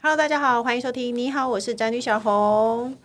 Hello，大家好，欢迎收听。你好，我是宅女小红。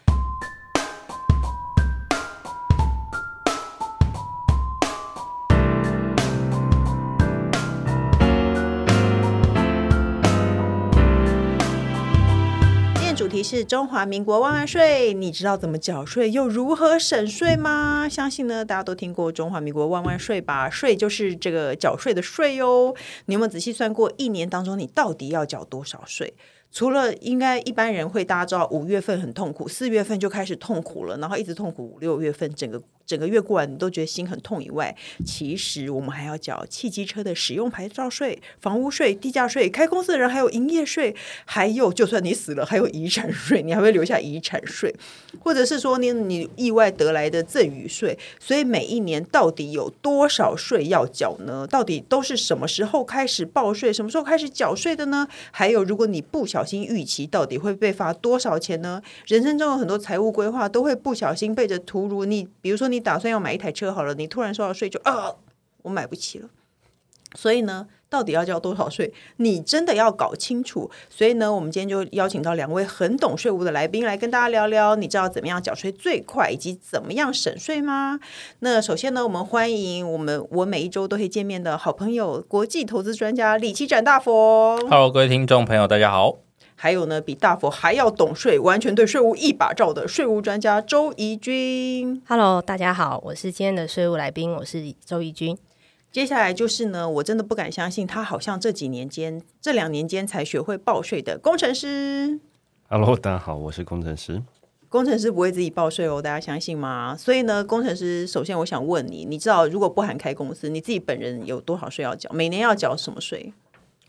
主题是中华民国万万税，你知道怎么缴税又如何省税吗？相信呢，大家都听过中华民国万万税吧？税就是这个缴税的税哟。你有没有仔细算过，一年当中你到底要缴多少税？除了应该一般人会大家知道五月份很痛苦，四月份就开始痛苦了，然后一直痛苦五六月份整个。整个月过完，你都觉得心很痛以外，其实我们还要缴汽机车的使用牌照税、房屋税、地价税、开公司的人还有营业税，还有就算你死了，还有遗产税，你还会留下遗产税，或者是说你你意外得来的赠与税。所以每一年到底有多少税要缴呢？到底都是什么时候开始报税，什么时候开始缴税的呢？还有，如果你不小心逾期，到底会被罚多少钱呢？人生中有很多财务规划都会不小心背着屠如你，比如说你。打算要买一台车好了，你突然收到税就啊，我买不起了。所以呢，到底要交多少税？你真的要搞清楚。所以呢，我们今天就邀请到两位很懂税务的来宾来跟大家聊聊。你知道怎么样缴税最快，以及怎么样省税吗？那首先呢，我们欢迎我们我每一周都会见面的好朋友，国际投资专家李奇展大佛。Hello，各位听众朋友，大家好。还有呢，比大佛还要懂税，完全对税务一把照的税务专家周怡君。Hello，大家好，我是今天的税务来宾，我是周怡君。接下来就是呢，我真的不敢相信，他好像这几年间、这两年间才学会报税的工程师。Hello，大家好，我是工程师。工程师不会自己报税哦，大家相信吗？所以呢，工程师首先我想问你，你知道如果不含开公司，你自己本人有多少税要缴？每年要缴什么税？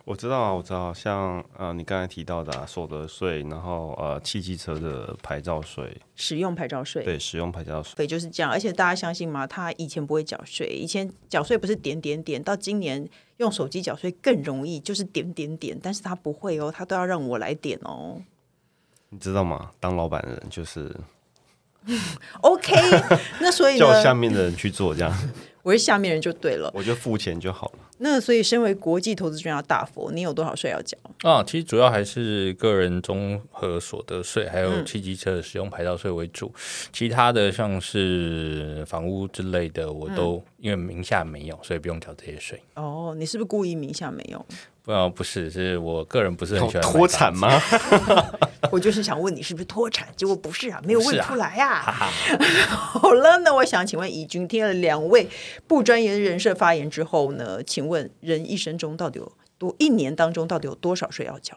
我知道啊，我知道，像呃，你刚才提到的、啊、所得税，然后呃，汽机车的牌照税，使用牌照税，对，使用牌照税，对，就是这样。而且大家相信吗？他以前不会缴税，以前缴税不是点点点，到今年用手机缴税更容易，就是点点点，但是他不会哦，他都要让我来点哦。你知道吗？当老板的人就是 OK，那所以，叫下面的人去做这样。我是下面人就对了，我就付钱就好了。那所以，身为国际投资专家大佛，你有多少税要缴？啊，其实主要还是个人综合所得税，还有汽机车的使用牌照税为主。嗯、其他的像是房屋之类的，我都、嗯、因为名下没有，所以不用缴这些税。哦，你是不是故意名下没有？不，不是，是我个人不是很喜欢脱产吗？我就是想问你是不是脱产，结果不是啊，没有问出来啊。啊 好了，那我想请问以君，听了两位不专业的人士发言之后呢，请问人一生中到底有多一年当中到底有多少税要缴？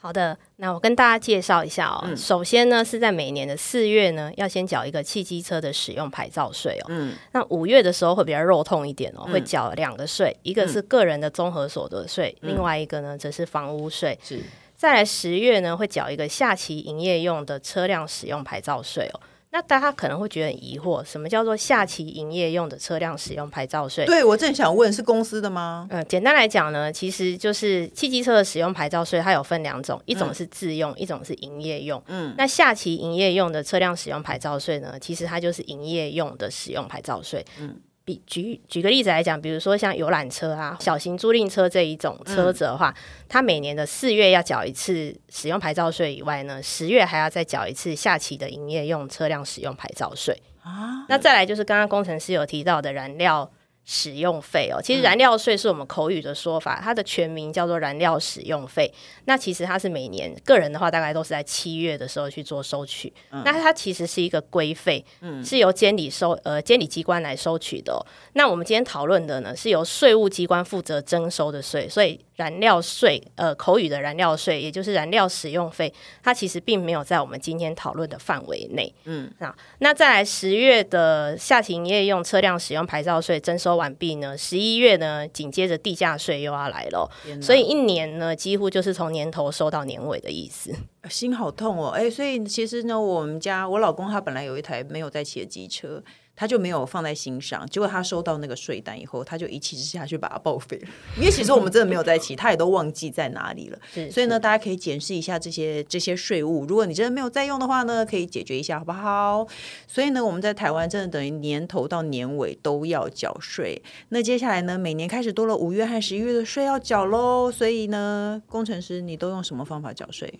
好的，那我跟大家介绍一下哦。嗯、首先呢，是在每年的四月呢，要先缴一个汽机车的使用牌照税哦。嗯。那五月的时候会比较肉痛一点哦，嗯、会缴两个税，一个是个人的综合所得税，嗯、另外一个呢则是房屋税。是。再来十月呢，会缴一个下期营业用的车辆使用牌照税哦。那大家可能会觉得很疑惑，什么叫做下期营业用的车辆使用牌照税？对，我正想问，是公司的吗？嗯，简单来讲呢，其实就是汽机车的使用牌照税，它有分两种，一种是自用，嗯、一种是营业用。嗯，那下期营业用的车辆使用牌照税呢，其实它就是营业用的使用牌照税。嗯。比举举个例子来讲，比如说像游览车啊、小型租赁车这一种车子的话，嗯、它每年的四月要缴一次使用牌照税以外呢，十月还要再缴一次下期的营业用车辆使用牌照税啊。那再来就是刚刚工程师有提到的燃料。使用费哦，其实燃料税是我们口语的说法，嗯、它的全名叫做燃料使用费。那其实它是每年个人的话，大概都是在七月的时候去做收取。嗯、那它其实是一个规费，嗯、是由监理收呃监理机关来收取的、哦。那我们今天讨论的呢，是由税务机关负责征收的税，所以。燃料税，呃，口语的燃料税，也就是燃料使用费，它其实并没有在我们今天讨论的范围内。嗯，啊，那再来十月的下期营业用车辆使用牌照税征收完毕呢，十一月呢，紧接着地价税又要来了，所以一年呢，几乎就是从年头收到年尾的意思。心好痛哦，哎，所以其实呢，我们家我老公他本来有一台没有在骑的机车。他就没有放在心上，结果他收到那个税单以后，他就一气之下去把它报废了。因为其实我们真的没有在一起，他也都忘记在哪里了。所以呢，大家可以检视一下这些这些税务。如果你真的没有在用的话呢，可以解决一下，好不好？所以呢，我们在台湾真的等于年头到年尾都要缴税。那接下来呢，每年开始多了五月和十一月的税要缴喽。所以呢，工程师你都用什么方法缴税？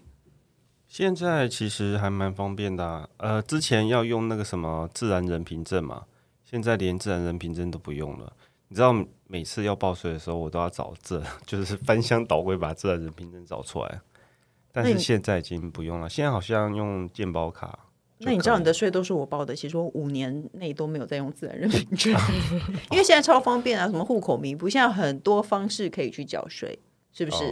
现在其实还蛮方便的啊，呃，之前要用那个什么自然人凭证嘛，现在连自然人凭证都不用了。你知道每次要报税的时候，我都要找这，就是翻箱倒柜把自然人凭证找出来。但是现在已经不用了，现在好像用健保卡。那你知道你的税都是我报的，其实我五年内都没有再用自然人凭证，因为现在超方便啊，什么户口名簿，现在很多方式可以去缴税。是不是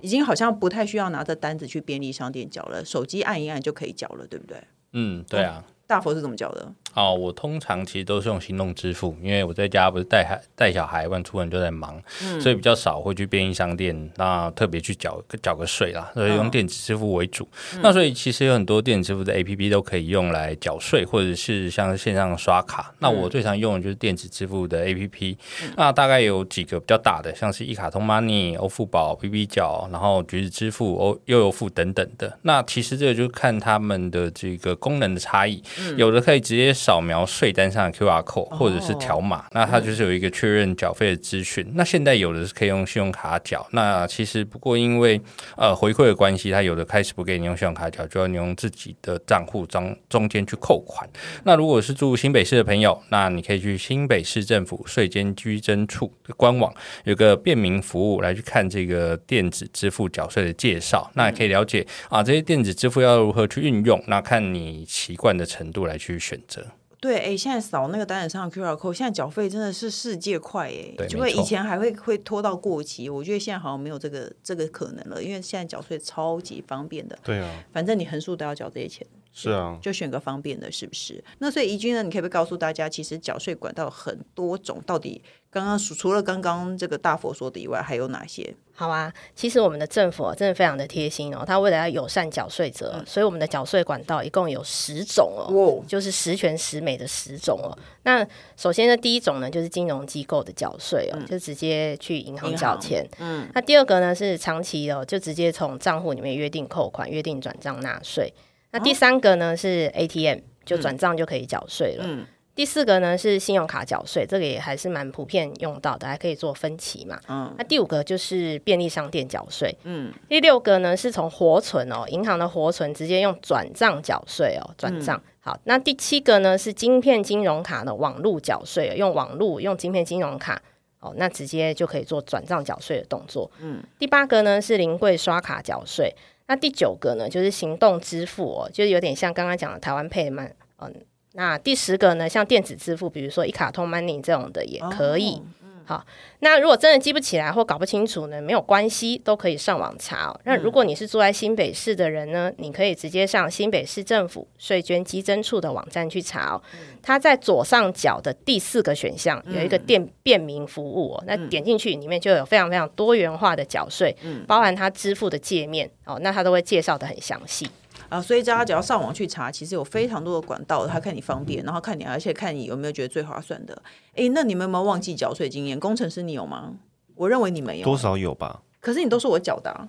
已经好像不太需要拿着单子去便利商店缴了？手机按一按就可以缴了，对不对？嗯，对啊。大佛是怎么缴的？哦，我通常其实都是用行动支付，因为我在家不是带孩带小孩，万出门就在忙，嗯，所以比较少会去便利商店，那特别去缴缴个税啦，所以用电子支付为主。嗯、那所以其实有很多电子支付的 APP 都可以用来缴税，或者是像线上刷卡。嗯、那我最常用的就是电子支付的 APP，嗯、那大概有几个比较大的，像是一卡通 Money、欧付宝、BB 缴，然后橘子支付、欧悠游付等等的。那其实这个就看他们的这个功能的差异，嗯、有的可以直接扫描税单上的 QR code 或者是条码，哦、那它就是有一个确认缴费的资讯。嗯、那现在有的是可以用信用卡缴，那其实不过因为呃回馈的关系，它有的开始不给你用信用卡缴，就要你用自己的账户中中间去扣款。那如果是住新北市的朋友，那你可以去新北市政府税捐居征处的官网，有个便民服务来去看这个电子支付缴税的介绍，那也可以了解啊这些电子支付要如何去运用，那看你习惯的程度来去选择。对，哎，现在扫那个单子上的 QR code，现在缴费真的是世界快，哎，就会以前还会会拖到过期，我觉得现在好像没有这个这个可能了，因为现在缴税超级方便的。对啊，反正你横竖都要缴这些钱。是啊，就选个方便的，是不是？那所以怡君呢，你可以不可以告诉大家，其实缴税管道很多种，到底刚刚除了刚刚这个大佛说的以外，还有哪些？好啊，其实我们的政府真的非常的贴心哦，他为了要友善缴税者，嗯、所以我们的缴税管道一共有十种哦，哦就是十全十美的十种哦。那首先呢，第一种呢就是金融机构的缴税哦，嗯、就直接去银行缴钱。嗯，那第二个呢是长期哦，就直接从账户里面约定扣款、约定转账纳税。那第三个呢是 ATM，就转账就可以缴税了。嗯、第四个呢是信用卡缴税，这个也还是蛮普遍用到的，还可以做分期嘛。嗯、那第五个就是便利商店缴税。嗯、第六个呢是从活存哦，银行的活存直接用转账缴税哦，转账。嗯、好，那第七个呢是晶片金融卡的网络缴税，用网路用晶片金融卡哦，那直接就可以做转账缴税的动作。嗯、第八个呢是临柜刷卡缴税。那第九个呢，就是行动支付哦，就是有点像刚刚讲的台湾 Pay 嘛，嗯，那第十个呢，像电子支付，比如说一卡通 Money 这种的也可以。哦好，那如果真的记不起来或搞不清楚呢，没有关系，都可以上网查哦。那如果你是住在新北市的人呢，你可以直接上新北市政府税捐稽征处的网站去查哦。它在左上角的第四个选项有一个电便民服务哦，那点进去里面就有非常非常多元化的缴税，包含它支付的界面哦，那它都会介绍的很详细。啊，所以大家只要上网去查，其实有非常多的管道，他看你方便，然后看你，而且看你有没有觉得最划算的。哎，那你们有没有忘记缴税经验？工程师，你有吗？我认为你没有，多少有吧？可是你都是我缴的啊。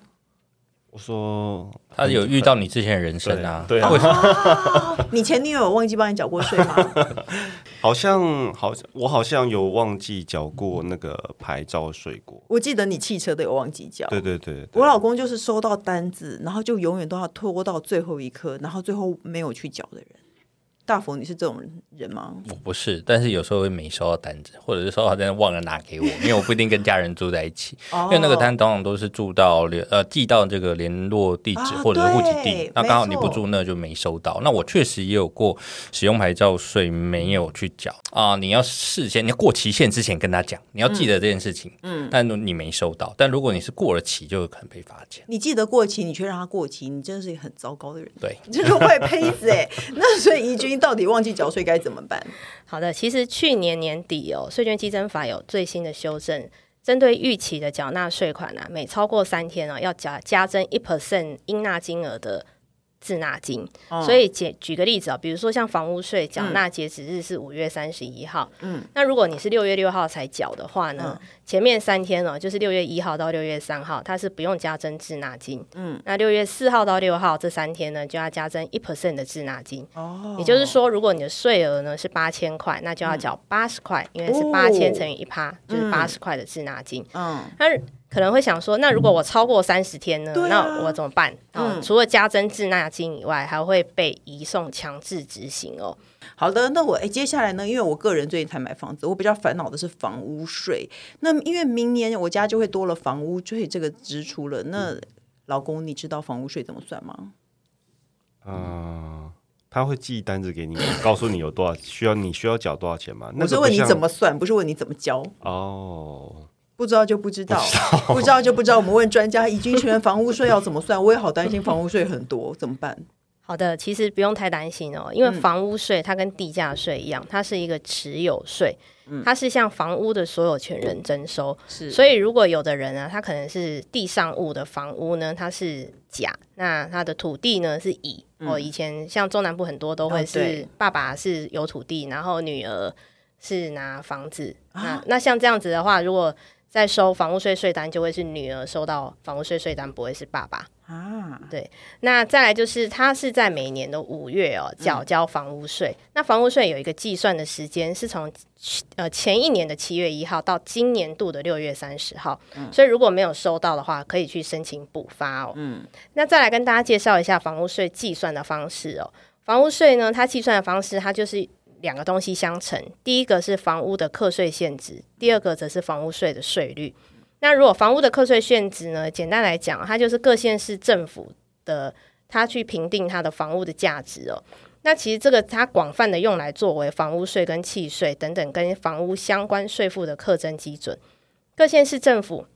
我说他有遇到你之前的人生啊？对啊，你前女友有忘记帮你缴过税吗？好像好像我好像有忘记缴过那个牌照税过。我记得你汽车都有忘记缴。对对对，对，我老公就是收到单子，然后就永远都要拖到最后一刻，然后最后没有去缴的人。大佛，你是这种人吗？我不是，但是有时候会没收到单子，或者是收到单子忘了拿给我，因为我不一定跟家人住在一起。因为那个单通常都是住到联呃寄到这个联络地址或者是户籍地，那刚好你不住那就没收到。那我确实也有过使用牌照税没有去缴啊！你要事先你要过期限之前跟他讲，你要记得这件事情。嗯，但你没收到，但如果你是过了期，就有可能被罚钱。你记得过期，你却让他过期，你真的是一个很糟糕的人。对，你 这是坏胚子哎。那所以怡君。到底忘记缴税该怎么办？好的，其实去年年底哦，税捐基征法有最新的修正，针对逾期的缴纳税款啊，每超过三天哦，要加加征一 percent 应纳金额的滞纳金，哦、所以举举个例子啊，比如说像房屋税缴纳截止日是五月三十一号，嗯，那如果你是六月六号才缴的话呢，嗯、前面三天呢，就是六月一号到六月三号，它是不用加征滞纳金，嗯，那六月四号到六号这三天呢，就要加征一 percent 的滞纳金，哦，也就是说，如果你的税额呢是八千块，那就要缴八十块，因为是八千乘以一趴，就是八十块的滞纳金，嗯，但是。可能会想说，那如果我超过三十天呢？嗯、那我怎么办？啊、嗯，除了加征滞纳金以外，还会被移送强制执行哦。好的，那我哎，接下来呢？因为我个人最近才买房子，我比较烦恼的是房屋税。那因为明年我家就会多了房屋税这个支出了。那老公，你知道房屋税怎么算吗？嗯、呃，他会寄单子给你，告诉你有多少需要，你需要缴多少钱吗？我是问你怎么算，不是问你怎么交哦。不知道就不知道，不知道，不知道就不知道。我们问专家，已经全房屋税要怎么算？我也好担心房屋税很多，怎么办？好的，其实不用太担心哦，因为房屋税它跟地价税一样，它是一个持有税，它是向房屋的所有权人征收。是，所以如果有的人呢，他可能是地上物的房屋呢，它是甲，那他的土地呢是乙。哦，以前像中南部很多都会是爸爸是有土地，然后女儿是拿房子。那那像这样子的话，如果在收房屋税税单，就会是女儿收到房屋税税单，不会是爸爸啊。对，那再来就是他是在每年的五月哦缴交，交房屋税。嗯、那房屋税有一个计算的时间，是从呃前一年的七月一号到今年度的六月三十号。嗯、所以如果没有收到的话，可以去申请补发哦。嗯，那再来跟大家介绍一下房屋税计算的方式哦。房屋税呢，它计算的方式，它就是。两个东西相乘，第一个是房屋的课税限值，第二个则是房屋税的税率。那如果房屋的课税限值呢？简单来讲，它就是各县市政府的，它去评定它的房屋的价值哦。那其实这个它广泛的用来作为房屋税跟契税等等跟房屋相关税负的课征基准。各县市政府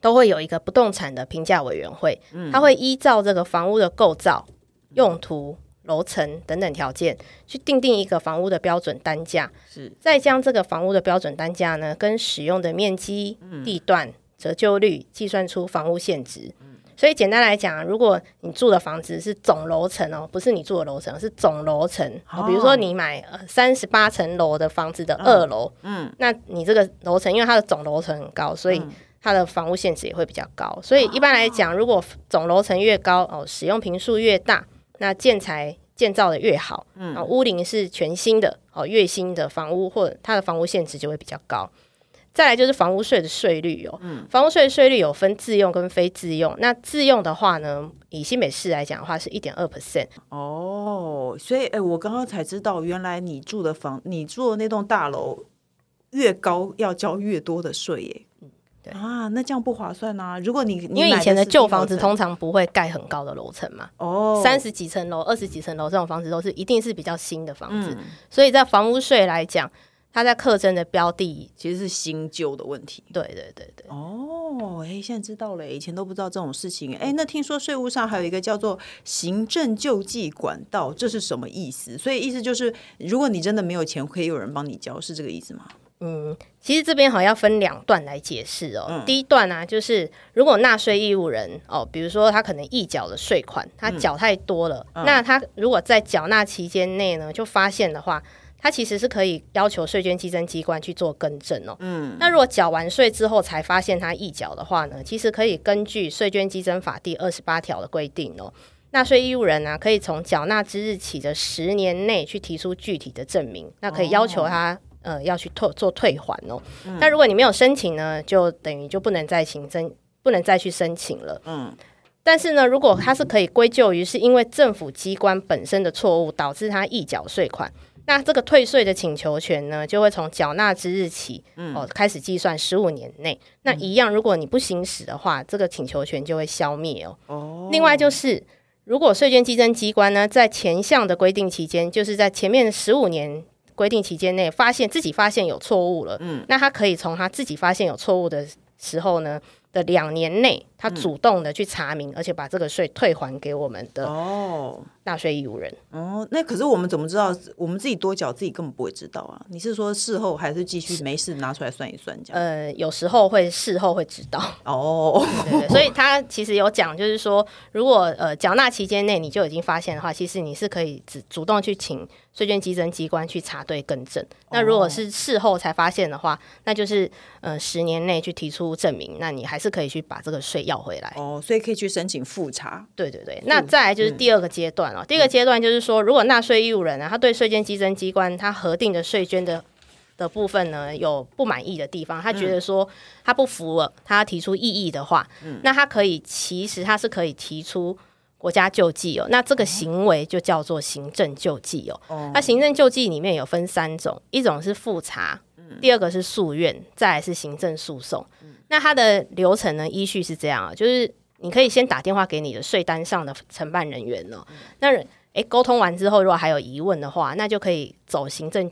都会有一个不动产的评价委员会，它会依照这个房屋的构造、用途。楼层等等条件去定定一个房屋的标准单价，是再将这个房屋的标准单价呢，跟使用的面积、地段、折旧率计算出房屋现值。嗯、所以简单来讲，如果你住的房子是总楼层哦，不是你住的楼层，是总楼层。哦、比如说你买三十八层楼的房子的二楼，嗯，那你这个楼层因为它的总楼层很高，所以它的房屋现值也会比较高。所以一般来讲，如果总楼层越高哦，使用频数越大。那建材建造的越好，嗯，屋龄是全新的哦，越新的房屋或者它的房屋限值就会比较高。再来就是房屋税的税率哦，嗯，房屋税的税率有分自用跟非自用。那自用的话呢，以新北市来讲的话是一点二 percent 哦。所以，哎、欸，我刚刚才知道，原来你住的房，你住的那栋大楼越高，要交越多的税耶。对啊，那这样不划算啊！如果你，你因为以前的旧房子通常不会盖很高的楼层嘛，哦，三十几层楼、二十几层楼这种房子都是一定是比较新的房子，嗯、所以在房屋税来讲，它在课征的标的其实是新旧的问题。对对对对。哦，哎，现在知道了，以前都不知道这种事情。哎，那听说税务上还有一个叫做行政救济管道，这是什么意思？所以意思就是，如果你真的没有钱，可以有人帮你交，是这个意思吗？嗯，其实这边好像要分两段来解释哦。嗯、第一段呢、啊，就是如果纳税义务人哦，比如说他可能预缴的税款，他缴太多了，嗯、那他如果在缴纳期间内呢，就发现的话，他其实是可以要求税捐稽征机关去做更正哦。嗯，那如果缴完税之后才发现他预缴的话呢，其实可以根据税捐稽征法第二十八条的规定哦，纳税义务人呢、啊，可以从缴纳之日起的十年内去提出具体的证明，那可以要求他。呃，要去退做退还哦。那、嗯、如果你没有申请呢，就等于就不能再行申，不能再去申请了。嗯。但是呢，如果它是可以归咎于是因为政府机关本身的错误导致他预缴税款，那这个退税的请求权呢，就会从缴纳之日起，嗯、哦开始计算十五年内。那一样，如果你不行使的话，这个请求权就会消灭哦。哦。另外就是，如果税捐稽征机关呢，在前项的规定期间，就是在前面十五年。规定期间内发现自己发现有错误了，嗯，那他可以从他自己发现有错误的时候呢，的两年内，他主动的去查明，嗯、而且把这个税退还给我们的哦纳税义务人哦，哦。那可是我们怎么知道？我们自己多缴，自己根本不会知道啊。你是说事后还是继续没事拿出来算一算这样？呃，有时候会事后会知道哦。所以他其实有讲，就是说，如果呃缴纳期间内你就已经发现的话，其实你是可以主主动去请税捐稽征机关去查对更正。那如果是事后才发现的话，那就是呃十年内去提出证明，那你还是。是可以去把这个税要回来哦，所以可以去申请复查。对对对，那再来就是第二个阶段哦。嗯、第二个阶段就是说，如果纳税义务人呢，他对税捐稽征机关他核定的税捐的的部分呢有不满意的地方，他觉得说他不服了，他提出异议的话，嗯、那他可以其实他是可以提出国家救济哦。那这个行为就叫做行政救济哦。哦，那行政救济里面有分三种，一种是复查，第二个是诉愿，再来是行政诉讼。那它的流程呢？依序是这样啊，就是你可以先打电话给你的税单上的承办人员哦。嗯、那诶，沟通完之后，如果还有疑问的话，那就可以走行政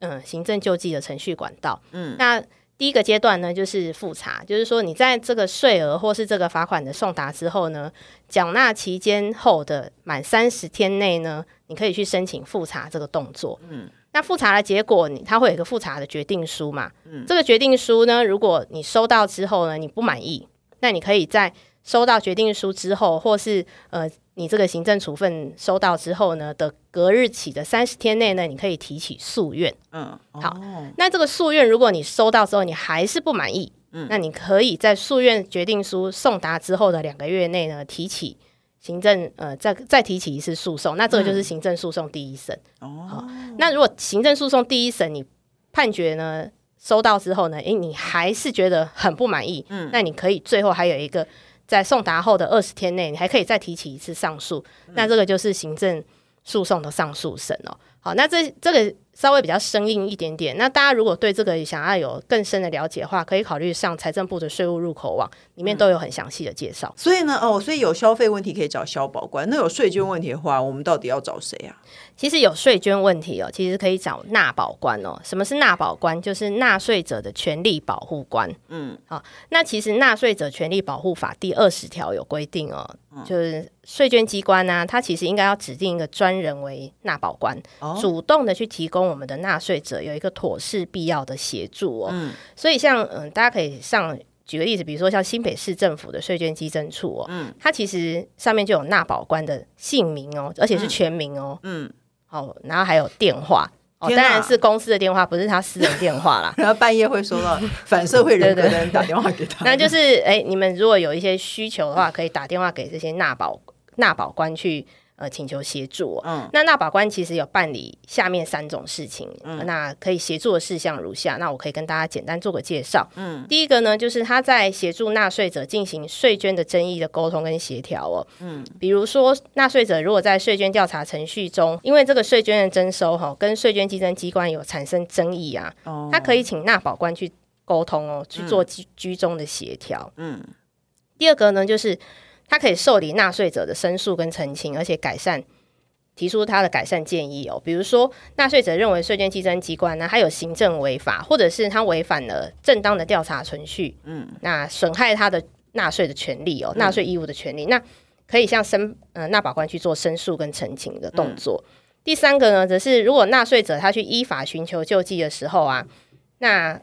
嗯行政救济的程序管道。嗯，那第一个阶段呢，就是复查，就是说你在这个税额或是这个罚款的送达之后呢，缴纳期间后的满三十天内呢，你可以去申请复查这个动作。嗯。那复查的结果，你他会有一个复查的决定书嘛？嗯，这个决定书呢，如果你收到之后呢，你不满意，那你可以在收到决定书之后，或是呃，你这个行政处分收到之后呢的隔日起的三十天内呢，你可以提起诉愿。嗯，好，那这个诉愿，如果你收到之后你还是不满意，嗯，那你可以在诉愿决定书送达之后的两个月内呢提起。行政呃，再再提起一次诉讼，那这个就是行政诉讼第一审。哦、那如果行政诉讼第一审你判决呢收到之后呢，诶、欸，你还是觉得很不满意，嗯，那你可以最后还有一个在送达后的二十天内，你还可以再提起一次上诉，嗯，那这个就是行政诉讼的上诉审哦。好，那这这个。稍微比较生硬一点点。那大家如果对这个想要有更深的了解的话，可以考虑上财政部的税务入口网，里面都有很详细的介绍。所以呢，哦，所以有消费问题可以找消保官，那有税捐问题的话，我们到底要找谁啊？其实有税捐问题哦，其实可以找纳保官哦。什么是纳保官？就是纳税者的权利保护官。嗯，好，那其实纳税者权利保护法第二十条有规定哦，嗯、就是税捐机关呢、啊，它其实应该要指定一个专人为纳保官，哦、主动的去提供。我们的纳税者有一个妥适必要的协助哦，嗯、所以像嗯，大家可以上举个例子，比如说像新北市政府的税捐稽征处哦，嗯，它其实上面就有纳保官的姓名哦，而且是全名哦，嗯，好，然后还有电话哦，当然是公司的电话，不是他私人电话啦。然后半夜会收到 反社会人格的人打电话给他，那就是哎，你们如果有一些需求的话，可以打电话给这些纳保纳保官去。呃，请求协助。嗯，那纳保官其实有办理下面三种事情。嗯，那可以协助的事项如下。那我可以跟大家简单做个介绍。嗯，第一个呢，就是他在协助纳税者进行税捐的争议的沟通跟协调哦。嗯，比如说纳税者如果在税捐调查程序中，因为这个税捐的征收哈，跟税捐稽征机关有产生争议啊，哦，他可以请纳保官去沟通哦，去做居居中的协调。嗯，第二个呢，就是。他可以受理纳税者的申诉跟澄清，而且改善，提出他的改善建议哦。比如说，纳税者认为税捐稽征机关呢，他有行政违法，或者是他违反了正当的调查程序，嗯，那损害他的纳税的权利哦，纳税义务的权利，嗯、那可以向申呃纳保官去做申诉跟澄清的动作。嗯、第三个呢，则是如果纳税者他去依法寻求救济的时候啊，那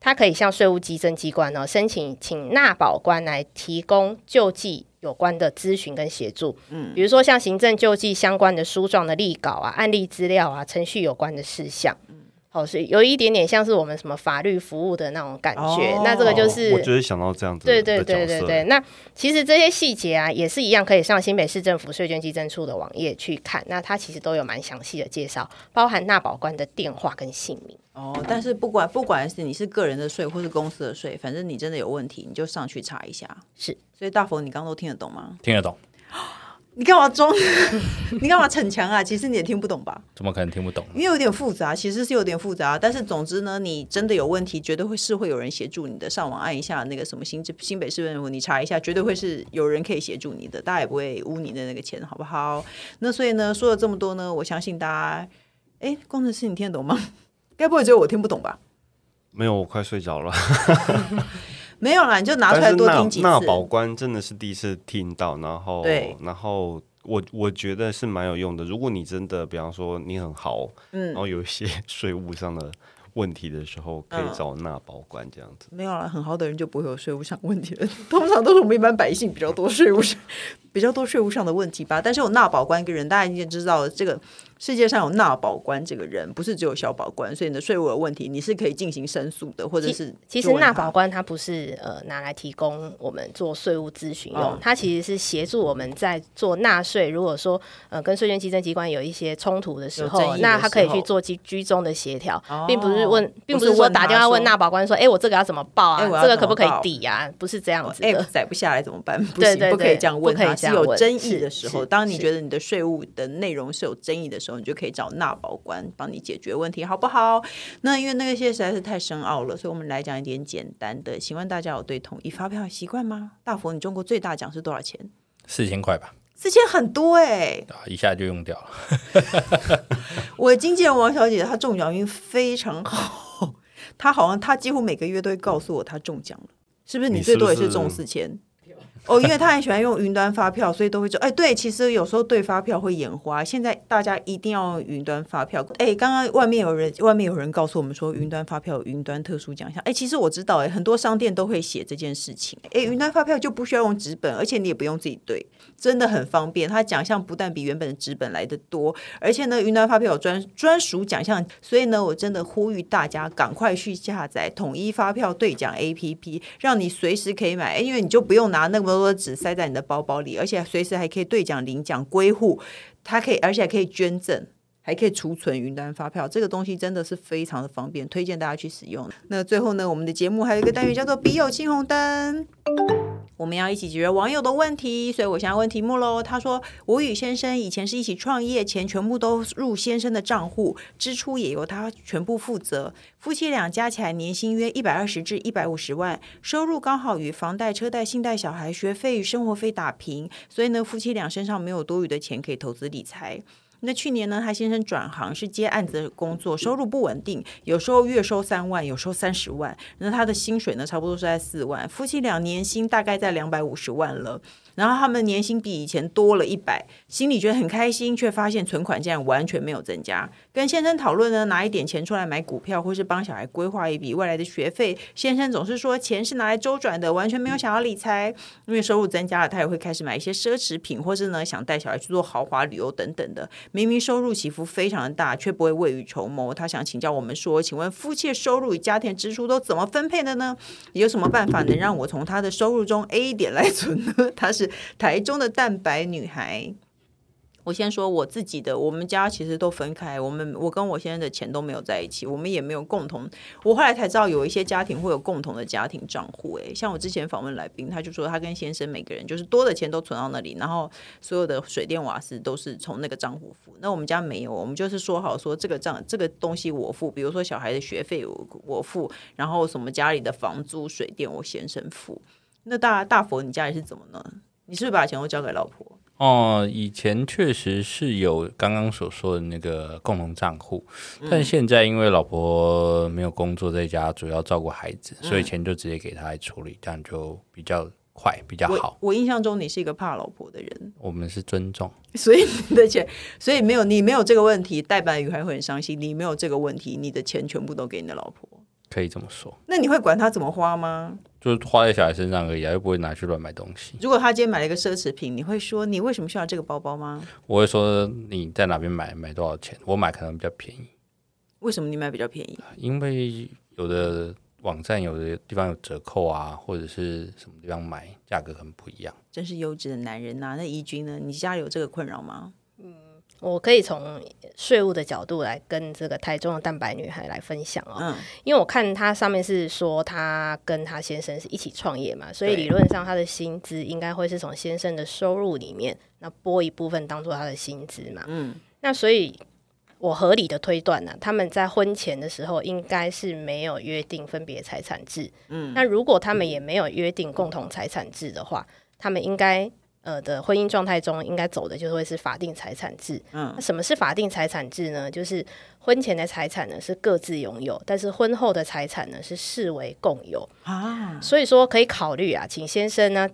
他可以向税务稽征机关呢申请，请纳保官来提供救济。有关的咨询跟协助，嗯，比如说像行政救济相关的书状的立稿啊、案例资料啊、程序有关的事项，嗯，好，是有一点点像是我们什么法律服务的那种感觉。哦、那这个就是，我觉得想到这样子，对对对对对。那其实这些细节啊，也是一样，可以上新北市政府税捐稽征处的网页去看。那它其实都有蛮详细的介绍，包含纳保官的电话跟姓名。哦，但是不管不管是你是个人的税或是公司的税，反正你真的有问题，你就上去查一下。是，所以大佛，你刚刚都听得懂吗？听得懂。你干嘛装？你干嘛逞强啊？其实你也听不懂吧？怎么可能听不懂？因为有点复杂，其实是有点复杂。但是总之呢，你真的有问题，绝对会是会有人协助你的。上网按一下那个什么新新北市政府，你查一下，绝对会是有人可以协助你的。大家也不会污你的那个钱，好不好？那所以呢，说了这么多呢，我相信大家，哎，工程师，你听得懂吗？该不会只有我听不懂吧？没有，我快睡着了。没有啦，你就拿出来多听几次。纳保官真的是第一次听到，然后对，然后我我觉得是蛮有用的。如果你真的，比方说你很豪，嗯，然后有一些税务上的。问题的时候可以找纳保官这样子，嗯、没有了，很豪的人就不会有税务上问题了。通常都是我们一般百姓比较多税务上比较多税务上的问题吧。但是有纳保官一个人，大家已经知道了这个。世界上有纳保官这个人，不是只有小保官，所以你的税务有问题，你是可以进行申诉的，或者是其实纳保官他不是呃拿来提供我们做税务咨询用，他、哦、其实是协助我们在做纳税。如果说呃跟税捐稽征机关有一些冲突的时候，那他可以去做居居中的协调，哦、并不是问，并不是说打电话问纳保官说，哎、欸，我这个要怎么报啊？这个可不可以抵啊？不是这样子的，哎，载不下来怎么办？不行，不可以这样问他。是有争议的时候，当你觉得你的税务的内容是有争议的时候，你就可以找纳。保官帮你解决问题，好不好？那因为那个些实在是太深奥了，所以我们来讲一点简单的。请问大家有对统一发票习惯吗？大佛，你中过最大奖是多少钱？四千块吧。四千很多哎、欸，一下就用掉了。我的经纪人王小姐她中奖运非常好，她好像她几乎每个月都会告诉我她中奖了，是不是？你最多也是中四千？哦，因为他很喜欢用云端发票，所以都会说，哎，对，其实有时候对发票会眼花。现在大家一定要用云端发票。哎，刚刚外面有人，外面有人告诉我们说，云端发票有云端特殊奖项。哎，其实我知道，哎，很多商店都会写这件事情。哎，云端发票就不需要用纸本，而且你也不用自己对，真的很方便。它奖项不但比原本的纸本来得多，而且呢，云端发票有专专属奖项，所以呢，我真的呼吁大家赶快去下载统一发票兑奖 APP，让你随时可以买。哎，因为你就不用拿那么。多纸塞在你的包包里，而且随时还可以兑奖、领奖、归户，它可以，而且还可以捐赠，还可以储存云端发票。这个东西真的是非常的方便，推荐大家去使用。那最后呢，我们的节目还有一个单元叫做“笔友青红灯”。我们要一起解决网友的问题，所以我想要问题目喽。他说：“我与先生以前是一起创业，钱全部都入先生的账户，支出也由他全部负责。夫妻俩加起来年薪约一百二十至一百五十万，收入刚好与房贷、车贷、信贷、小孩学费与生活费打平，所以呢，夫妻俩身上没有多余的钱可以投资理财。”那去年呢，他先生转行是接案子的工作，收入不稳定，有时候月收三万，有时候三十万。那他的薪水呢，差不多是在四万，夫妻俩年薪大概在两百五十万了。然后他们年薪比以前多了一百，心里觉得很开心，却发现存款竟然完全没有增加。跟先生讨论呢，拿一点钱出来买股票，或是帮小孩规划一笔未来的学费。先生总是说钱是拿来周转的，完全没有想要理财。因为收入增加了，他也会开始买一些奢侈品，或是呢想带小孩去做豪华旅游等等的。明明收入起伏非常的大，却不会未雨绸缪。他想请教我们说，请问夫妻收入与家庭支出都怎么分配的呢？有什么办法能让我从他的收入中 A 点来存呢？他是。台中的蛋白女孩，我先说我自己的，我们家其实都分开，我们我跟我先生的钱都没有在一起，我们也没有共同。我后来才知道，有一些家庭会有共同的家庭账户，诶，像我之前访问来宾，他就说他跟先生每个人就是多的钱都存到那里，然后所有的水电瓦斯都是从那个账户付。那我们家没有，我们就是说好说这个账这个东西我付，比如说小孩的学费我我付，然后什么家里的房租水电我先生付。那大大佛，你家里是怎么呢？你是不是把钱都交给老婆？哦，以前确实是有刚刚所说的那个共同账户，嗯、但现在因为老婆没有工作，在家主要照顾孩子，嗯、所以钱就直接给他来处理，这样就比较快，比较好。我，我印象中你是一个怕老婆的人，我们是尊重，所以你的钱，所以没有你没有这个问题，代白女孩会很伤心。你没有这个问题，你的钱全部都给你的老婆，可以这么说。那你会管他怎么花吗？就是花在小孩身上而已，又不会拿去乱买东西。如果他今天买了一个奢侈品，你会说你为什么需要这个包包吗？我会说你在哪边买，买多少钱？我买可能比较便宜。为什么你买比较便宜？因为有的网站有的地方有折扣啊，或者是什么地方买价格可能不一样。真是优质的男人呐、啊！那怡君呢？你家里有这个困扰吗？我可以从税务的角度来跟这个台中的蛋白女孩来分享哦，嗯、因为我看她上面是说她跟她先生是一起创业嘛，所以理论上她的薪资应该会是从先生的收入里面那拨一部分当做她的薪资嘛，嗯，那所以我合理的推断呢、啊，他们在婚前的时候应该是没有约定分别财产制，嗯，那如果他们也没有约定共同财产制的话，他们应该。呃的婚姻状态中，应该走的就会是法定财产制。嗯，那什么是法定财产制呢？就是婚前的财产呢是各自拥有，但是婚后的财产呢是视为共有啊。所以说可以考虑啊，请先生呢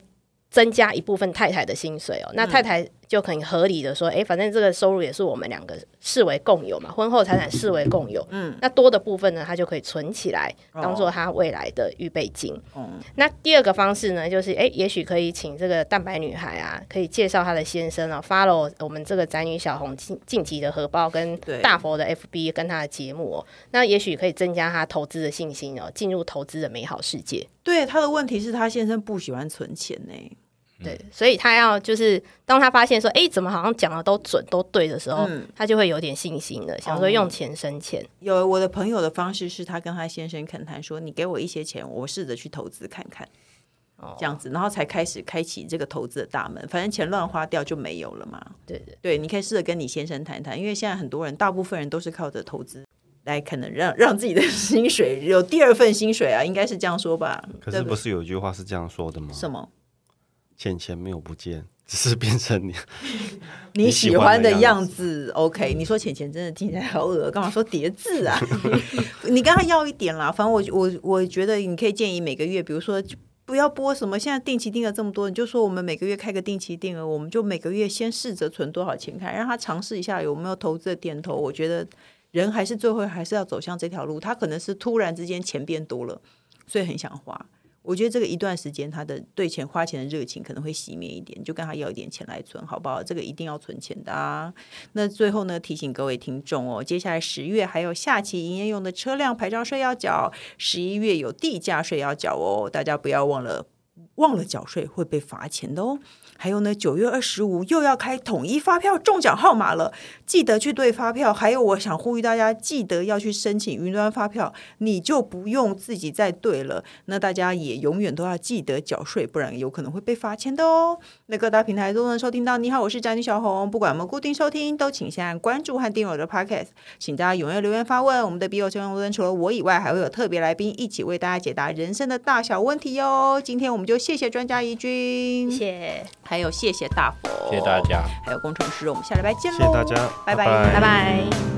增加一部分太太的薪水哦。那太太。就可以合理的说，哎，反正这个收入也是我们两个视为共有嘛，婚后财产视为共有。嗯，那多的部分呢，他就可以存起来，当做他未来的预备金。哦，那第二个方式呢，就是哎，也许可以请这个蛋白女孩啊，可以介绍她的先生哦，follow 我们这个宅女小红晋晋级的荷包跟大佛的 FB 跟他的节目哦，那也许可以增加他投资的信心哦，进入投资的美好世界。对，他的问题是他先生不喜欢存钱呢。对，所以他要就是当他发现说，哎，怎么好像讲的都准都对的时候，嗯、他就会有点信心了，想说用钱生钱。有我的朋友的方式是他跟他先生恳谈说，你给我一些钱，我试着去投资看看，哦、这样子，然后才开始开启这个投资的大门。反正钱乱花掉就没有了嘛。对对对，你可以试着跟你先生谈谈，因为现在很多人，大部分人都是靠着投资来可能让 让自己的薪水有第二份薪水啊，应该是这样说吧？可是不是有一句话是这样说的吗？什么？钱钱没有不见，只是变成你 你喜欢的样子。OK，你说钱钱真的听起来好恶，干嘛说叠字啊？你跟他要一点啦。反正我我我觉得你可以建议每个月，比如说不要拨什么，现在定期定额这么多，你就说我们每个月开个定期定额，我们就每个月先试着存多少钱看，让他尝试一下有没有投资的点头。我觉得人还是最后还是要走向这条路，他可能是突然之间钱变多了，所以很想花。我觉得这个一段时间，他的对钱花钱的热情可能会熄灭一点，就跟他要一点钱来存，好不好？这个一定要存钱的啊。那最后呢，提醒各位听众哦，接下来十月还有下期营业用的车辆牌照税要缴，十一月有地价税要缴哦，大家不要忘了，忘了缴税会被罚钱的哦。还有呢，九月二十五又要开统一发票中奖号码了，记得去对发票。还有，我想呼吁大家，记得要去申请云端发票，你就不用自己再对了。那大家也永远都要记得缴税，不然有可能会被罚钱的哦。那各大平台都能收听到。你好，我是宅女小红。不管我们固定收听，都请先按关注和订阅我的 Podcast。请大家踊跃留言发问。我们的笔友交流除了我以外，还会有特别来宾一起为大家解答人生的大小问题哟。今天我们就谢谢专家怡君，谢谢。还有谢谢大佛，谢谢大家，还有工程师，我们下礼拜见喽！谢谢大家，拜拜，拜拜。